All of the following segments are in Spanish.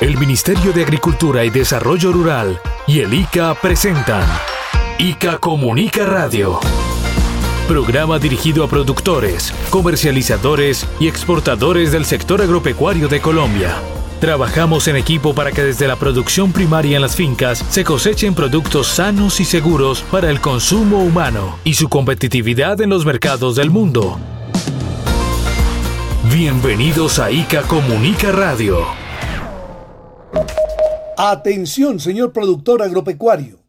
El Ministerio de Agricultura y Desarrollo Rural y el ICA presentan ICA Comunica Radio. Programa dirigido a productores, comercializadores y exportadores del sector agropecuario de Colombia. Trabajamos en equipo para que desde la producción primaria en las fincas se cosechen productos sanos y seguros para el consumo humano y su competitividad en los mercados del mundo. Bienvenidos a ICA Comunica Radio. Atención, señor productor agropecuario.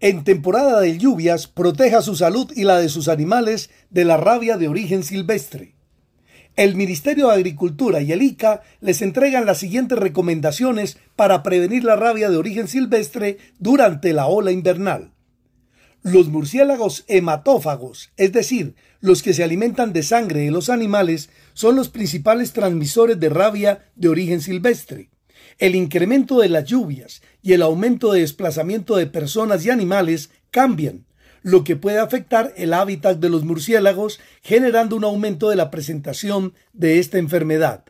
En temporada de lluvias, proteja su salud y la de sus animales de la rabia de origen silvestre. El Ministerio de Agricultura y el ICA les entregan las siguientes recomendaciones para prevenir la rabia de origen silvestre durante la ola invernal. Los murciélagos hematófagos, es decir, los que se alimentan de sangre de los animales, son los principales transmisores de rabia de origen silvestre. El incremento de las lluvias y el aumento de desplazamiento de personas y animales cambian, lo que puede afectar el hábitat de los murciélagos, generando un aumento de la presentación de esta enfermedad.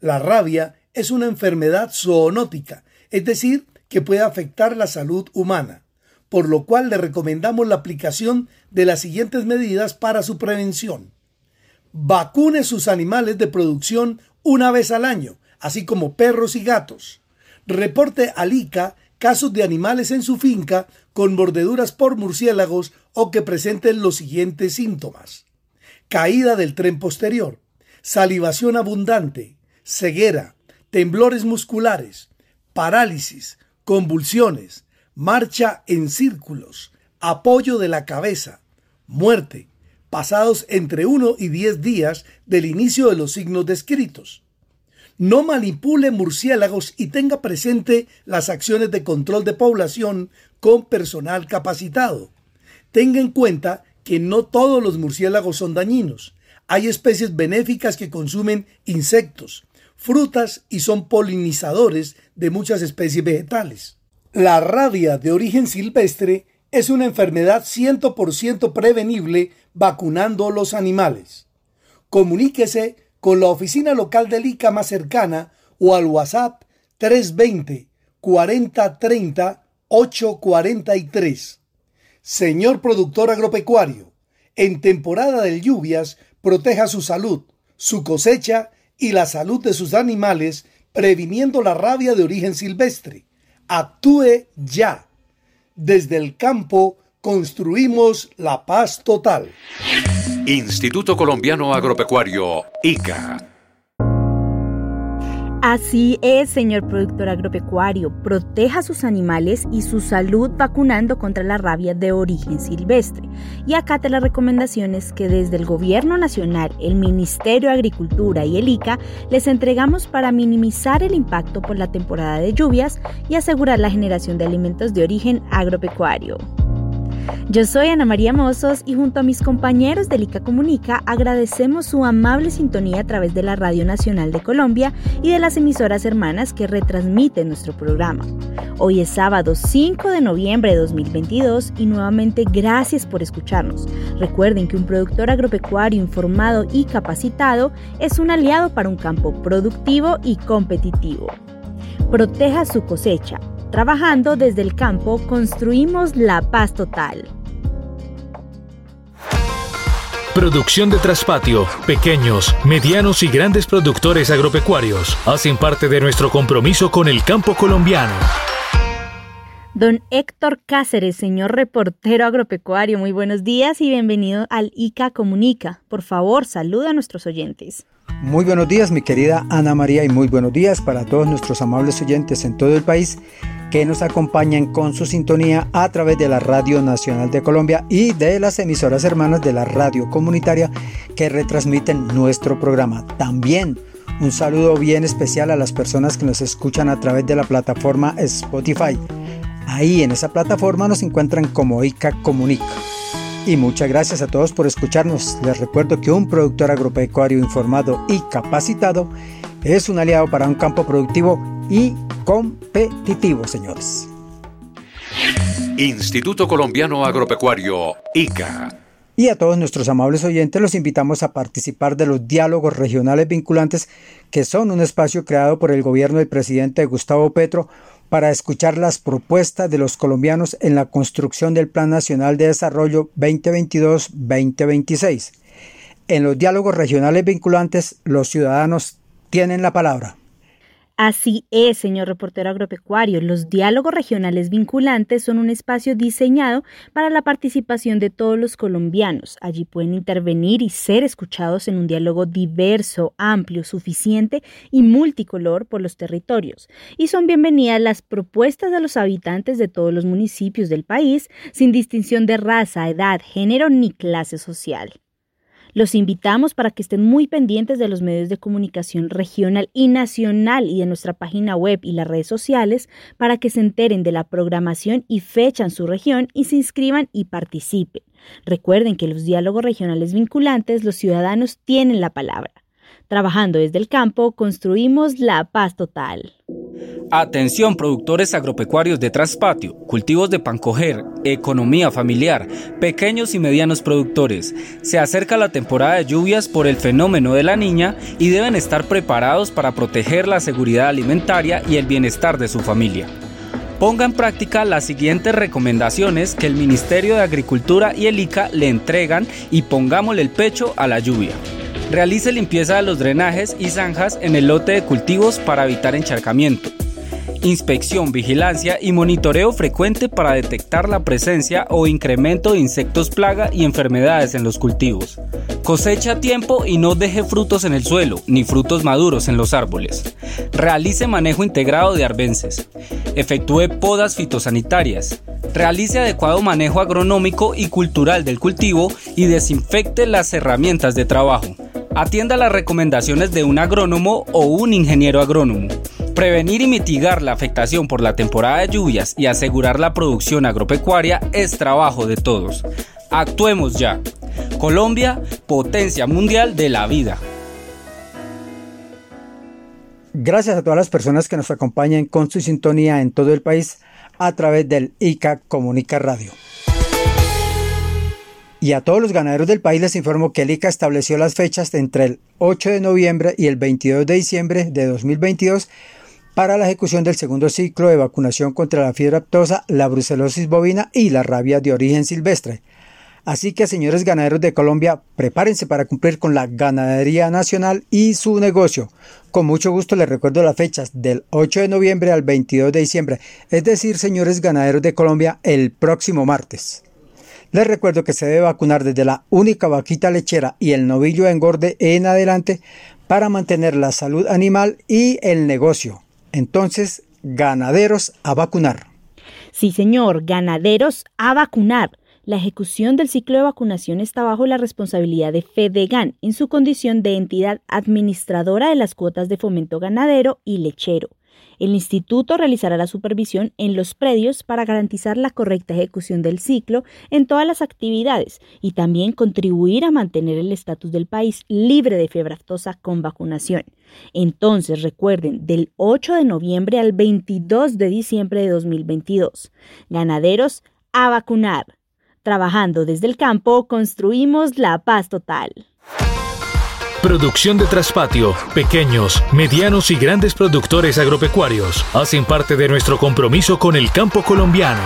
La rabia es una enfermedad zoonótica, es decir, que puede afectar la salud humana, por lo cual le recomendamos la aplicación de las siguientes medidas para su prevención. Vacune sus animales de producción una vez al año, así como perros y gatos. Reporte al ICA casos de animales en su finca con mordeduras por murciélagos o que presenten los siguientes síntomas. Caída del tren posterior, salivación abundante, ceguera, temblores musculares, parálisis, convulsiones, marcha en círculos, apoyo de la cabeza, muerte, pasados entre 1 y 10 días del inicio de los signos descritos no manipule murciélagos y tenga presente las acciones de control de población con personal capacitado. Tenga en cuenta que no todos los murciélagos son dañinos. Hay especies benéficas que consumen insectos, frutas y son polinizadores de muchas especies vegetales. La rabia de origen silvestre es una enfermedad 100% prevenible vacunando los animales. Comuníquese con la oficina local del ICA más cercana o al WhatsApp 320 4030 843. Señor productor agropecuario, en temporada de lluvias, proteja su salud, su cosecha y la salud de sus animales, previniendo la rabia de origen silvestre. Actúe ya. Desde el campo construimos la paz total. Instituto Colombiano Agropecuario, ICA. Así es, señor productor agropecuario, proteja sus animales y su salud vacunando contra la rabia de origen silvestre. Y acate las recomendaciones que desde el Gobierno Nacional, el Ministerio de Agricultura y el ICA les entregamos para minimizar el impacto por la temporada de lluvias y asegurar la generación de alimentos de origen agropecuario. Yo soy Ana María Mozos y junto a mis compañeros de Lica Comunica agradecemos su amable sintonía a través de la Radio Nacional de Colombia y de las emisoras hermanas que retransmiten nuestro programa. Hoy es sábado 5 de noviembre de 2022 y nuevamente gracias por escucharnos. Recuerden que un productor agropecuario informado y capacitado es un aliado para un campo productivo y competitivo. Proteja su cosecha Trabajando desde el campo, construimos la paz total. Producción de traspatio, pequeños, medianos y grandes productores agropecuarios hacen parte de nuestro compromiso con el campo colombiano. Don Héctor Cáceres, señor reportero agropecuario, muy buenos días y bienvenido al ICA Comunica. Por favor, saluda a nuestros oyentes. Muy buenos días, mi querida Ana María, y muy buenos días para todos nuestros amables oyentes en todo el país que nos acompañan con su sintonía a través de la Radio Nacional de Colombia y de las emisoras hermanas de la radio comunitaria que retransmiten nuestro programa. También un saludo bien especial a las personas que nos escuchan a través de la plataforma Spotify. Ahí en esa plataforma nos encuentran como ICA Comunica. Y muchas gracias a todos por escucharnos. Les recuerdo que un productor agropecuario informado y capacitado es un aliado para un campo productivo y competitivo, señores. Instituto Colombiano Agropecuario, ICA. Y a todos nuestros amables oyentes los invitamos a participar de los diálogos regionales vinculantes, que son un espacio creado por el gobierno del presidente Gustavo Petro para escuchar las propuestas de los colombianos en la construcción del Plan Nacional de Desarrollo 2022-2026. En los diálogos regionales vinculantes, los ciudadanos tienen la palabra. Así es, señor reportero agropecuario. Los diálogos regionales vinculantes son un espacio diseñado para la participación de todos los colombianos. Allí pueden intervenir y ser escuchados en un diálogo diverso, amplio, suficiente y multicolor por los territorios. Y son bienvenidas las propuestas de los habitantes de todos los municipios del país, sin distinción de raza, edad, género ni clase social. Los invitamos para que estén muy pendientes de los medios de comunicación regional y nacional y de nuestra página web y las redes sociales para que se enteren de la programación y fecha en su región y se inscriban y participen. Recuerden que los diálogos regionales vinculantes, los ciudadanos tienen la palabra. Trabajando desde el campo, construimos la paz total. Atención productores agropecuarios de traspatio, cultivos de pancoger, economía familiar, pequeños y medianos productores. Se acerca la temporada de lluvias por el fenómeno de la niña y deben estar preparados para proteger la seguridad alimentaria y el bienestar de su familia. Ponga en práctica las siguientes recomendaciones que el Ministerio de Agricultura y el ICA le entregan y pongámosle el pecho a la lluvia. Realice limpieza de los drenajes y zanjas en el lote de cultivos para evitar encharcamiento. Inspección, vigilancia y monitoreo frecuente para detectar la presencia o incremento de insectos plaga y enfermedades en los cultivos. Cosecha a tiempo y no deje frutos en el suelo, ni frutos maduros en los árboles. Realice manejo integrado de arbences. Efectúe podas fitosanitarias. Realice adecuado manejo agronómico y cultural del cultivo y desinfecte las herramientas de trabajo. Atienda las recomendaciones de un agrónomo o un ingeniero agrónomo. Prevenir y mitigar la afectación por la temporada de lluvias y asegurar la producción agropecuaria es trabajo de todos. Actuemos ya. Colombia, potencia mundial de la vida. Gracias a todas las personas que nos acompañan con su sintonía en todo el país a través del ICA Comunica Radio. Y a todos los ganaderos del país les informo que el ICA estableció las fechas entre el 8 de noviembre y el 22 de diciembre de 2022 para la ejecución del segundo ciclo de vacunación contra la fiebre aptosa, la brucelosis bovina y la rabia de origen silvestre. Así que, señores ganaderos de Colombia, prepárense para cumplir con la ganadería nacional y su negocio. Con mucho gusto les recuerdo las fechas del 8 de noviembre al 22 de diciembre, es decir, señores ganaderos de Colombia, el próximo martes. Les recuerdo que se debe vacunar desde la única vaquita lechera y el novillo engorde en adelante para mantener la salud animal y el negocio. Entonces, ganaderos a vacunar. Sí, señor, ganaderos a vacunar. La ejecución del ciclo de vacunación está bajo la responsabilidad de FEDEGAN en su condición de entidad administradora de las cuotas de fomento ganadero y lechero. El instituto realizará la supervisión en los predios para garantizar la correcta ejecución del ciclo en todas las actividades y también contribuir a mantener el estatus del país libre de fiebre aftosa con vacunación. Entonces, recuerden, del 8 de noviembre al 22 de diciembre de 2022, ganaderos a vacunar. Trabajando desde el campo, construimos la paz total. Producción de Traspatio, pequeños, medianos y grandes productores agropecuarios hacen parte de nuestro compromiso con el campo colombiano.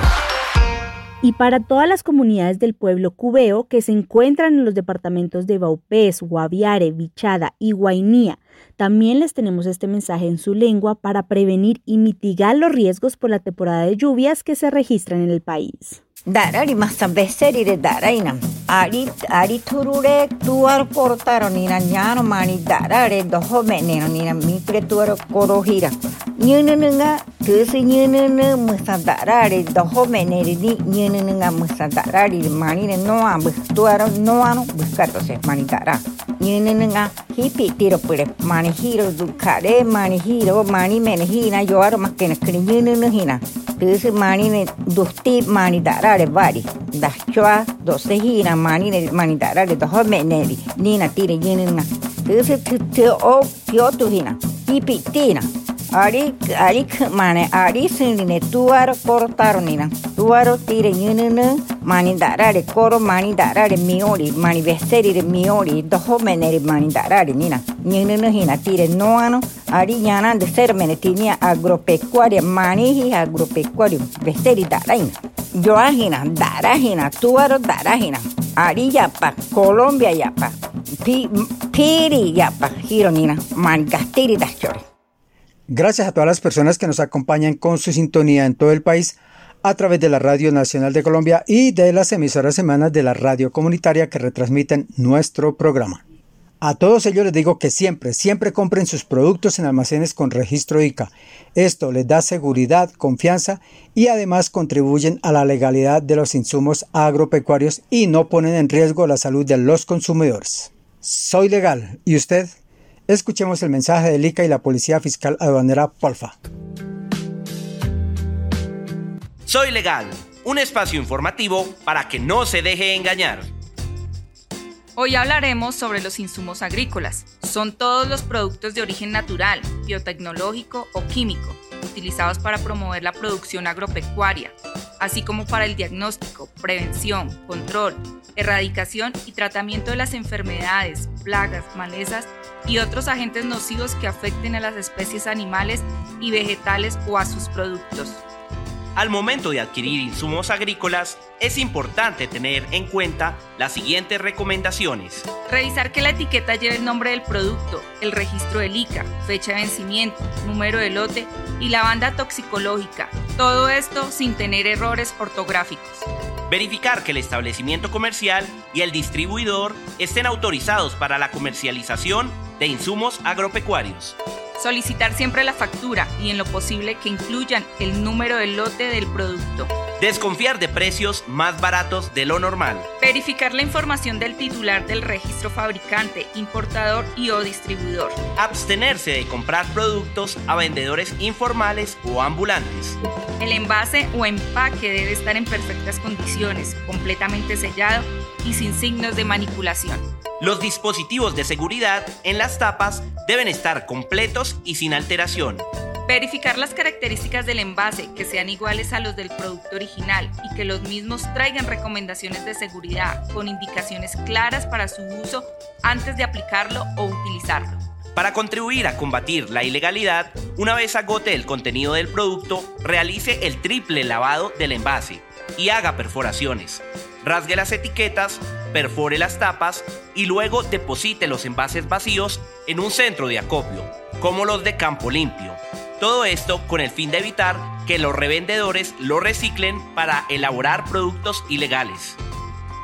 Y para todas las comunidades del pueblo cubeo que se encuentran en los departamentos de Baupés, Guaviare, Vichada y Guainía, también les tenemos este mensaje en su lengua para prevenir y mitigar los riesgos por la temporada de lluvias que se registran en el país. Darari masambeseri daraina. Ari ari turure tuar portaro nina nyano mani darare doho meneno nina mikre tuar korohira. Nyununga tusi nyununu musa darare doho meneri ni nyununga musa darari mani ne noa bu tuaro noa no buscato se mani dara. Nyununga hipi tiro pure mani dukare mani mani mani ne duhti mani dara darare vari. Da chua do se hina mani ne mani darare do home neri nina tire yinina. Tuse te o pio tu hina pipi tina Ari ari mane ari sindine tuaro kortaro nina. Tuaro tire nyununu mani darare koro mani darare miori mani vesteri miori doho meneri mani darare nina. Nyununu hina tire noano ari yana de ser menetinia agropecuaria mani agropecuario vesteri daraina. Yo ajina darajina tuaro darajina. Ari yapa Colombia yapa. Pi, piri yapa hironina mani gastiri dachore. Gracias a todas las personas que nos acompañan con su sintonía en todo el país a través de la Radio Nacional de Colombia y de las emisoras semanas de la radio comunitaria que retransmiten nuestro programa. A todos ellos les digo que siempre, siempre compren sus productos en almacenes con registro ICA. Esto les da seguridad, confianza y además contribuyen a la legalidad de los insumos agropecuarios y no ponen en riesgo la salud de los consumidores. Soy legal. ¿Y usted? Escuchemos el mensaje de ICA y la Policía Fiscal Aduanera Polfa. Soy Legal, un espacio informativo para que no se deje engañar. Hoy hablaremos sobre los insumos agrícolas. Son todos los productos de origen natural, biotecnológico o químico, utilizados para promover la producción agropecuaria, así como para el diagnóstico, prevención, control, erradicación y tratamiento de las enfermedades, plagas, malezas y otros agentes nocivos que afecten a las especies animales y vegetales o a sus productos. Al momento de adquirir insumos agrícolas, es importante tener en cuenta las siguientes recomendaciones. Revisar que la etiqueta lleve el nombre del producto, el registro del ICA, fecha de vencimiento, número de lote y la banda toxicológica. Todo esto sin tener errores ortográficos. Verificar que el establecimiento comercial y el distribuidor estén autorizados para la comercialización de insumos agropecuarios. Solicitar siempre la factura y en lo posible que incluyan el número del lote del producto. Desconfiar de precios más baratos de lo normal. Verificar la información del titular del registro fabricante, importador y o distribuidor. Abstenerse de comprar productos a vendedores informales o ambulantes. El envase o empaque debe estar en perfectas condiciones, completamente sellado y sin signos de manipulación. Los dispositivos de seguridad en las tapas deben estar completos y sin alteración. Verificar las características del envase que sean iguales a los del producto original y que los mismos traigan recomendaciones de seguridad con indicaciones claras para su uso antes de aplicarlo o utilizarlo. Para contribuir a combatir la ilegalidad, una vez agote el contenido del producto, realice el triple lavado del envase y haga perforaciones. Rasgue las etiquetas, perfore las tapas y luego deposite los envases vacíos en un centro de acopio, como los de Campo Limpio. Todo esto con el fin de evitar que los revendedores lo reciclen para elaborar productos ilegales.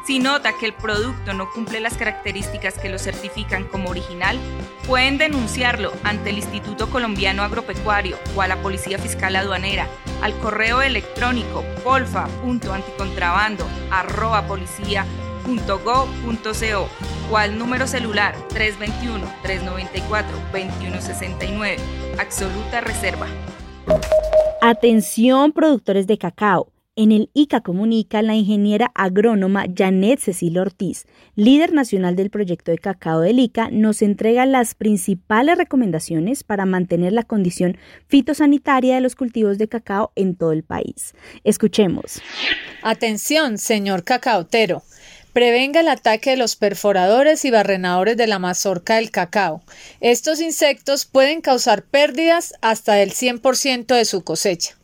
Si nota que el producto no cumple las características que lo certifican como original, pueden denunciarlo ante el Instituto Colombiano Agropecuario o a la Policía Fiscal Aduanera al correo electrónico polfa.anticontrabando@policia.go.co o al número celular 321-394-2169. Absoluta reserva. Atención productores de cacao. En el ICA comunica la ingeniera agrónoma Janet Cecilia Ortiz, líder nacional del proyecto de cacao del ICA, nos entrega las principales recomendaciones para mantener la condición fitosanitaria de los cultivos de cacao en todo el país. Escuchemos. Atención, señor cacaotero. Prevenga el ataque de los perforadores y barrenadores de la mazorca del cacao. Estos insectos pueden causar pérdidas hasta del 100% de su cosecha.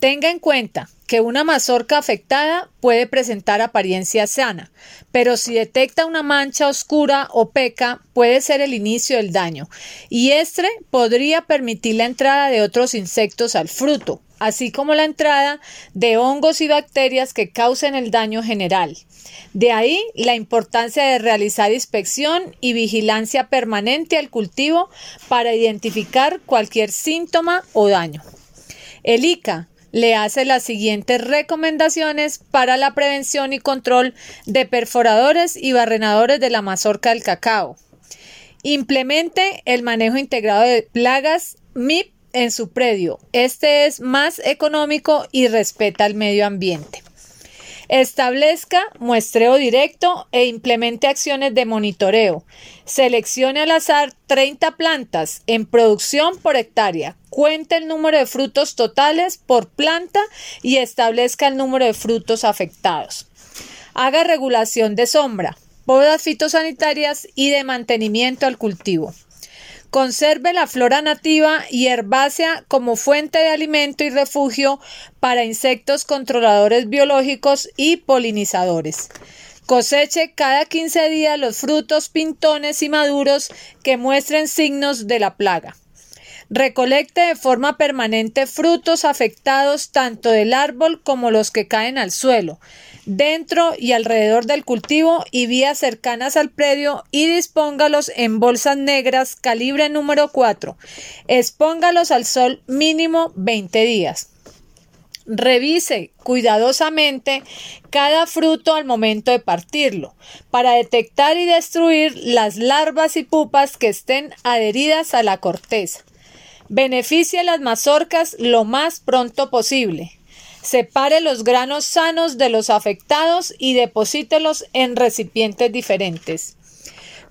Tenga en cuenta que una mazorca afectada puede presentar apariencia sana, pero si detecta una mancha oscura o peca puede ser el inicio del daño, y este podría permitir la entrada de otros insectos al fruto, así como la entrada de hongos y bacterias que causen el daño general. De ahí la importancia de realizar inspección y vigilancia permanente al cultivo para identificar cualquier síntoma o daño. El ICA le hace las siguientes recomendaciones para la prevención y control de perforadores y barrenadores de la mazorca del cacao. Implemente el manejo integrado de plagas MIP en su predio. Este es más económico y respeta el medio ambiente. Establezca muestreo directo e implemente acciones de monitoreo. Seleccione al azar 30 plantas en producción por hectárea. Cuente el número de frutos totales por planta y establezca el número de frutos afectados. Haga regulación de sombra, podas fitosanitarias y de mantenimiento al cultivo. Conserve la flora nativa y herbácea como fuente de alimento y refugio para insectos controladores biológicos y polinizadores. Coseche cada 15 días los frutos pintones y maduros que muestren signos de la plaga. Recolecte de forma permanente frutos afectados tanto del árbol como los que caen al suelo, dentro y alrededor del cultivo y vías cercanas al predio y dispóngalos en bolsas negras calibre número 4. Expóngalos al sol mínimo 20 días. Revise cuidadosamente cada fruto al momento de partirlo para detectar y destruir las larvas y pupas que estén adheridas a la corteza. Beneficie las mazorcas lo más pronto posible. Separe los granos sanos de los afectados y deposítelos en recipientes diferentes.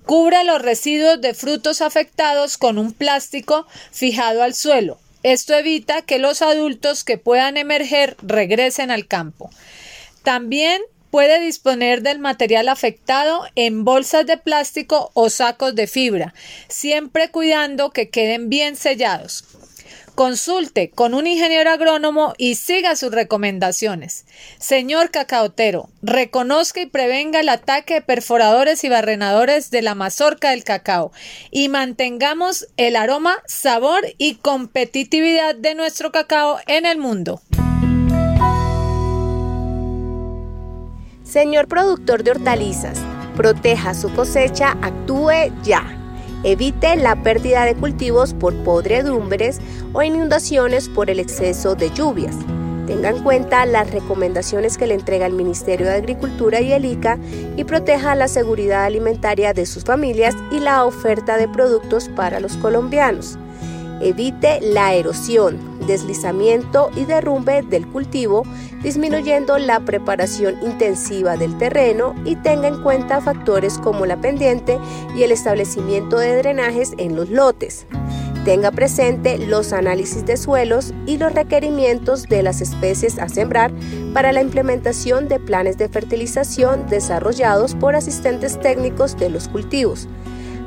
Cubra los residuos de frutos afectados con un plástico fijado al suelo. Esto evita que los adultos que puedan emerger regresen al campo. También puede disponer del material afectado en bolsas de plástico o sacos de fibra, siempre cuidando que queden bien sellados. Consulte con un ingeniero agrónomo y siga sus recomendaciones. Señor cacaotero, reconozca y prevenga el ataque de perforadores y barrenadores de la mazorca del cacao y mantengamos el aroma, sabor y competitividad de nuestro cacao en el mundo. Señor productor de hortalizas, proteja su cosecha, actúe ya. Evite la pérdida de cultivos por podredumbres o inundaciones por el exceso de lluvias. Tenga en cuenta las recomendaciones que le entrega el Ministerio de Agricultura y el ICA y proteja la seguridad alimentaria de sus familias y la oferta de productos para los colombianos. Evite la erosión, deslizamiento y derrumbe del cultivo, disminuyendo la preparación intensiva del terreno y tenga en cuenta factores como la pendiente y el establecimiento de drenajes en los lotes. Tenga presente los análisis de suelos y los requerimientos de las especies a sembrar para la implementación de planes de fertilización desarrollados por asistentes técnicos de los cultivos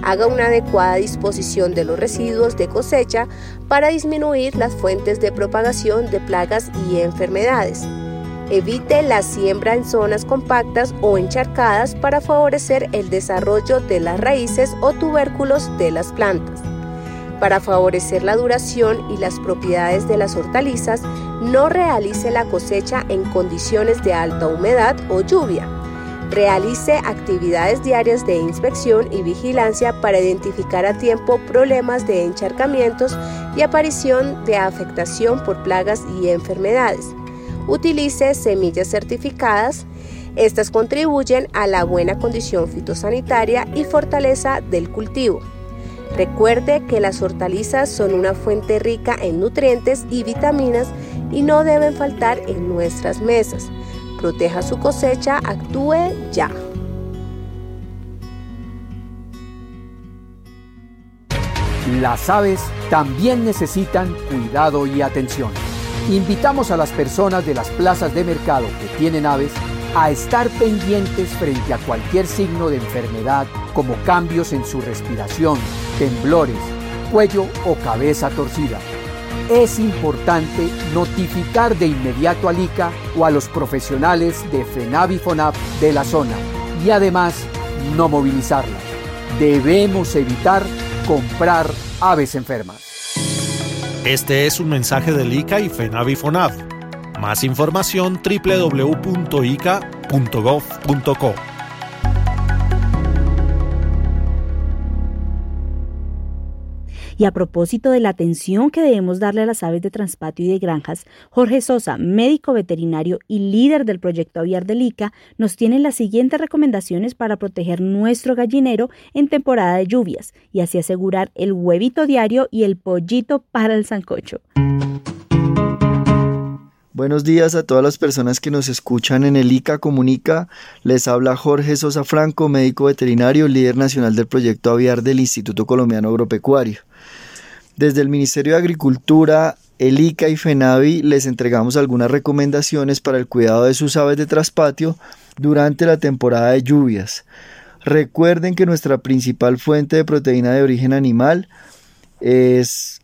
haga una adecuada disposición de los residuos de cosecha para disminuir las fuentes de propagación de plagas y enfermedades. Evite la siembra en zonas compactas o encharcadas para favorecer el desarrollo de las raíces o tubérculos de las plantas. Para favorecer la duración y las propiedades de las hortalizas, no realice la cosecha en condiciones de alta humedad o lluvia Realice actividades diarias de inspección y vigilancia para identificar a tiempo problemas de encharcamientos y aparición de afectación por plagas y enfermedades. Utilice semillas certificadas. Estas contribuyen a la buena condición fitosanitaria y fortaleza del cultivo. Recuerde que las hortalizas son una fuente rica en nutrientes y vitaminas y no deben faltar en nuestras mesas proteja su cosecha, actúe ya. Las aves también necesitan cuidado y atención. Invitamos a las personas de las plazas de mercado que tienen aves a estar pendientes frente a cualquier signo de enfermedad como cambios en su respiración, temblores, cuello o cabeza torcida es importante notificar de inmediato al ICA o a los profesionales de FENAVIFONAP de la zona y además no movilizarlas. Debemos evitar comprar aves enfermas. Este es un mensaje del ICA y FENAVIFONAP. Más información www.ica.gov.co. Y a propósito de la atención que debemos darle a las aves de transpatio y de granjas, Jorge Sosa, médico veterinario y líder del proyecto aviar del ICA, nos tiene las siguientes recomendaciones para proteger nuestro gallinero en temporada de lluvias y así asegurar el huevito diario y el pollito para el sancocho. Buenos días a todas las personas que nos escuchan en el ICA Comunica. Les habla Jorge Sosa Franco, médico veterinario, líder nacional del proyecto aviar del Instituto Colombiano Agropecuario. Desde el Ministerio de Agricultura, el ICA y FENAVI les entregamos algunas recomendaciones para el cuidado de sus aves de traspatio durante la temporada de lluvias. Recuerden que nuestra principal fuente de proteína de origen animal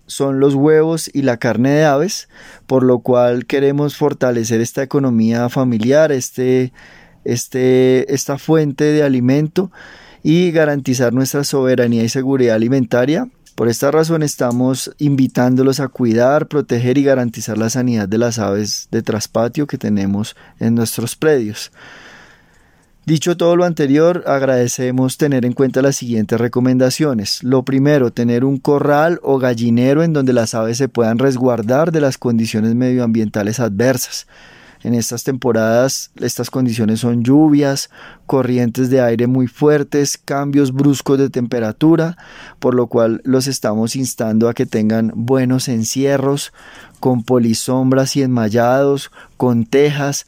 son los huevos y la carne de aves, por lo cual queremos fortalecer esta economía familiar, este, este, esta fuente de alimento y garantizar nuestra soberanía y seguridad alimentaria. Por esta razón estamos invitándolos a cuidar, proteger y garantizar la sanidad de las aves de traspatio que tenemos en nuestros predios. Dicho todo lo anterior, agradecemos tener en cuenta las siguientes recomendaciones. Lo primero, tener un corral o gallinero en donde las aves se puedan resguardar de las condiciones medioambientales adversas. En estas temporadas estas condiciones son lluvias, corrientes de aire muy fuertes, cambios bruscos de temperatura, por lo cual los estamos instando a que tengan buenos encierros, con polisombras y enmallados, con tejas,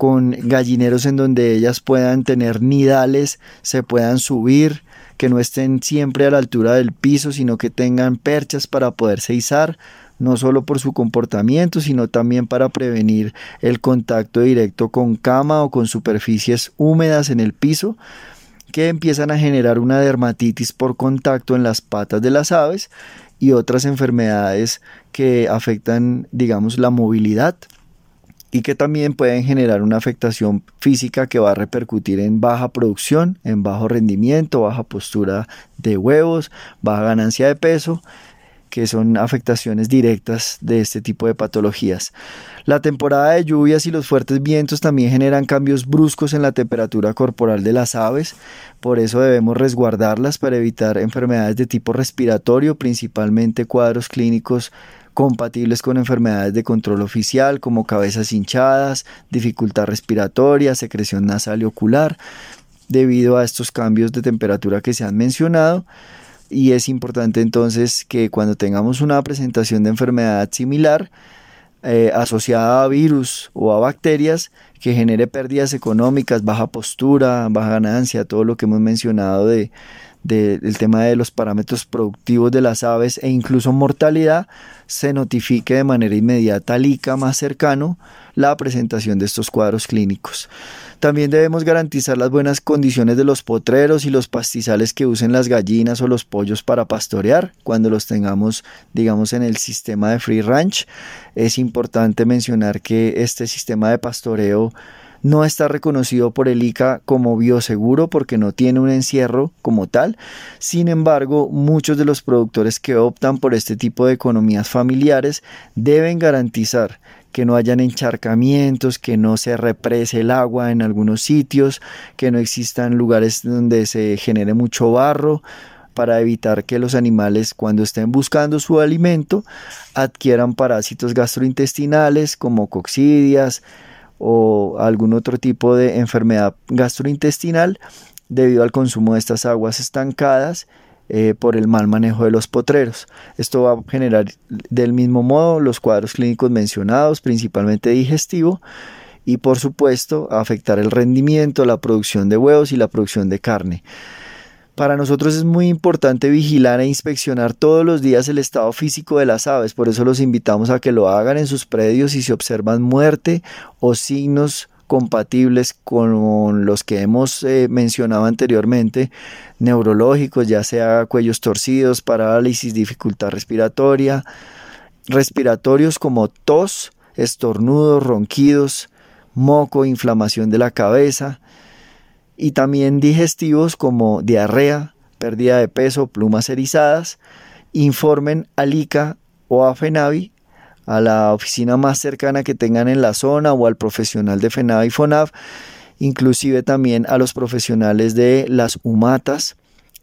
con gallineros en donde ellas puedan tener nidales, se puedan subir, que no estén siempre a la altura del piso, sino que tengan perchas para poderse izar, no solo por su comportamiento, sino también para prevenir el contacto directo con cama o con superficies húmedas en el piso que empiezan a generar una dermatitis por contacto en las patas de las aves y otras enfermedades que afectan, digamos, la movilidad y que también pueden generar una afectación física que va a repercutir en baja producción, en bajo rendimiento, baja postura de huevos, baja ganancia de peso, que son afectaciones directas de este tipo de patologías. La temporada de lluvias y los fuertes vientos también generan cambios bruscos en la temperatura corporal de las aves, por eso debemos resguardarlas para evitar enfermedades de tipo respiratorio, principalmente cuadros clínicos compatibles con enfermedades de control oficial como cabezas hinchadas, dificultad respiratoria, secreción nasal y ocular, debido a estos cambios de temperatura que se han mencionado. Y es importante entonces que cuando tengamos una presentación de enfermedad similar, eh, asociada a virus o a bacterias que genere pérdidas económicas, baja postura, baja ganancia, todo lo que hemos mencionado de, del tema de los parámetros productivos de las aves e incluso mortalidad, se notifique de manera inmediata al ICA más cercano la presentación de estos cuadros clínicos. También debemos garantizar las buenas condiciones de los potreros y los pastizales que usen las gallinas o los pollos para pastorear cuando los tengamos, digamos, en el sistema de free ranch. Es importante mencionar que este sistema de pastoreo no está reconocido por el ICA como bioseguro porque no tiene un encierro como tal. Sin embargo, muchos de los productores que optan por este tipo de economías familiares deben garantizar que no hayan encharcamientos, que no se represe el agua en algunos sitios, que no existan lugares donde se genere mucho barro para evitar que los animales cuando estén buscando su alimento adquieran parásitos gastrointestinales como coccidias, o algún otro tipo de enfermedad gastrointestinal debido al consumo de estas aguas estancadas eh, por el mal manejo de los potreros. Esto va a generar del mismo modo los cuadros clínicos mencionados, principalmente digestivo, y por supuesto afectar el rendimiento, la producción de huevos y la producción de carne. Para nosotros es muy importante vigilar e inspeccionar todos los días el estado físico de las aves, por eso los invitamos a que lo hagan en sus predios si se observan muerte o signos compatibles con los que hemos eh, mencionado anteriormente, neurológicos, ya sea cuellos torcidos, parálisis, dificultad respiratoria, respiratorios como tos, estornudos, ronquidos, moco, inflamación de la cabeza, y también digestivos como diarrea, pérdida de peso, plumas erizadas, informen al ICA o a FENAVI, a la oficina más cercana que tengan en la zona o al profesional de FENAVI y FONAV, inclusive también a los profesionales de las humatas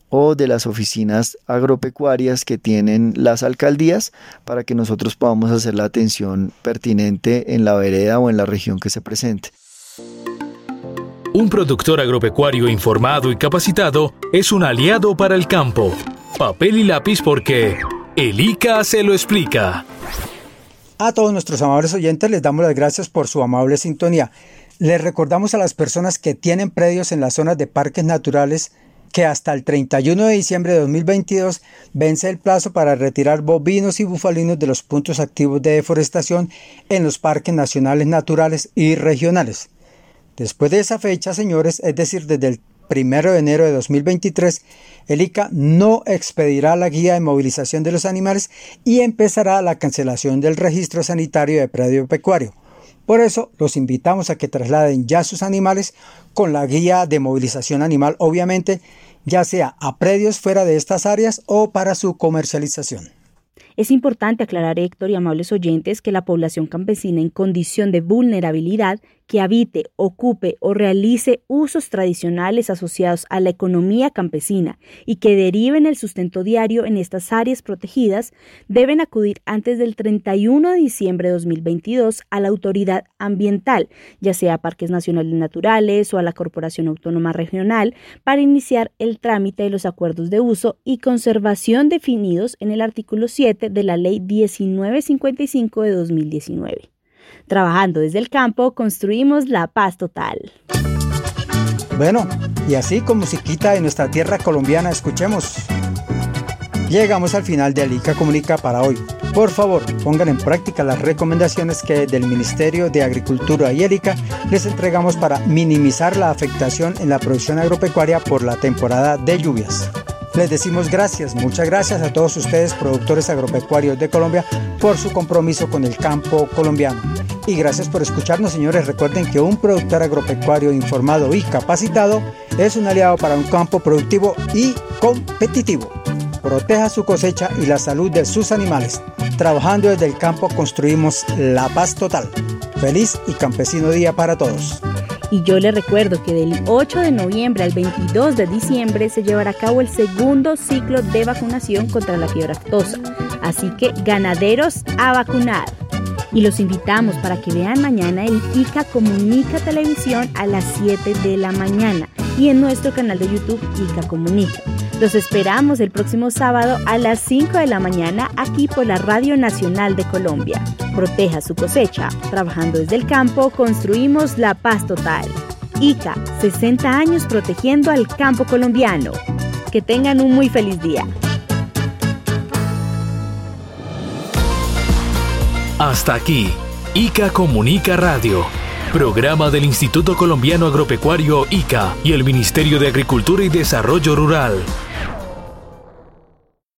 o de las oficinas agropecuarias que tienen las alcaldías para que nosotros podamos hacer la atención pertinente en la vereda o en la región que se presente. Un productor agropecuario informado y capacitado es un aliado para el campo. Papel y lápiz porque el ICA se lo explica. A todos nuestros amables oyentes les damos las gracias por su amable sintonía. Les recordamos a las personas que tienen predios en las zonas de parques naturales que hasta el 31 de diciembre de 2022 vence el plazo para retirar bovinos y bufalinos de los puntos activos de deforestación en los parques nacionales naturales y regionales. Después de esa fecha, señores, es decir, desde el 1 de enero de 2023, el ICA no expedirá la guía de movilización de los animales y empezará la cancelación del registro sanitario de predio pecuario. Por eso los invitamos a que trasladen ya sus animales con la guía de movilización animal, obviamente, ya sea a predios fuera de estas áreas o para su comercialización. Es importante aclarar, Héctor y amables oyentes, que la población campesina en condición de vulnerabilidad que habite, ocupe o realice usos tradicionales asociados a la economía campesina y que deriven el sustento diario en estas áreas protegidas deben acudir antes del 31 de diciembre de 2022 a la autoridad ambiental, ya sea a Parques Nacionales Naturales o a la Corporación Autónoma Regional, para iniciar el trámite de los acuerdos de uso y conservación definidos en el artículo 7 de la Ley 1955 de 2019. Trabajando desde el campo, construimos la paz total. Bueno, y así como musiquita de nuestra tierra colombiana, escuchemos. Llegamos al final de Alica Comunica para hoy. Por favor, pongan en práctica las recomendaciones que del Ministerio de Agricultura y Élica les entregamos para minimizar la afectación en la producción agropecuaria por la temporada de lluvias. Les decimos gracias, muchas gracias a todos ustedes, productores agropecuarios de Colombia, por su compromiso con el campo colombiano. Y gracias por escucharnos, señores. Recuerden que un productor agropecuario informado y capacitado es un aliado para un campo productivo y competitivo. Proteja su cosecha y la salud de sus animales. Trabajando desde el campo construimos la paz total. Feliz y campesino día para todos. Y yo les recuerdo que del 8 de noviembre al 22 de diciembre se llevará a cabo el segundo ciclo de vacunación contra la fiebre aftosa. Así que ganaderos a vacunar. Y los invitamos para que vean mañana el ICA Comunica Televisión a las 7 de la mañana y en nuestro canal de YouTube ICA Comunica. Los esperamos el próximo sábado a las 5 de la mañana aquí por la Radio Nacional de Colombia. Proteja su cosecha. Trabajando desde el campo, construimos la paz total. ICA, 60 años protegiendo al campo colombiano. Que tengan un muy feliz día. Hasta aquí, ICA Comunica Radio, programa del Instituto Colombiano Agropecuario ICA y el Ministerio de Agricultura y Desarrollo Rural.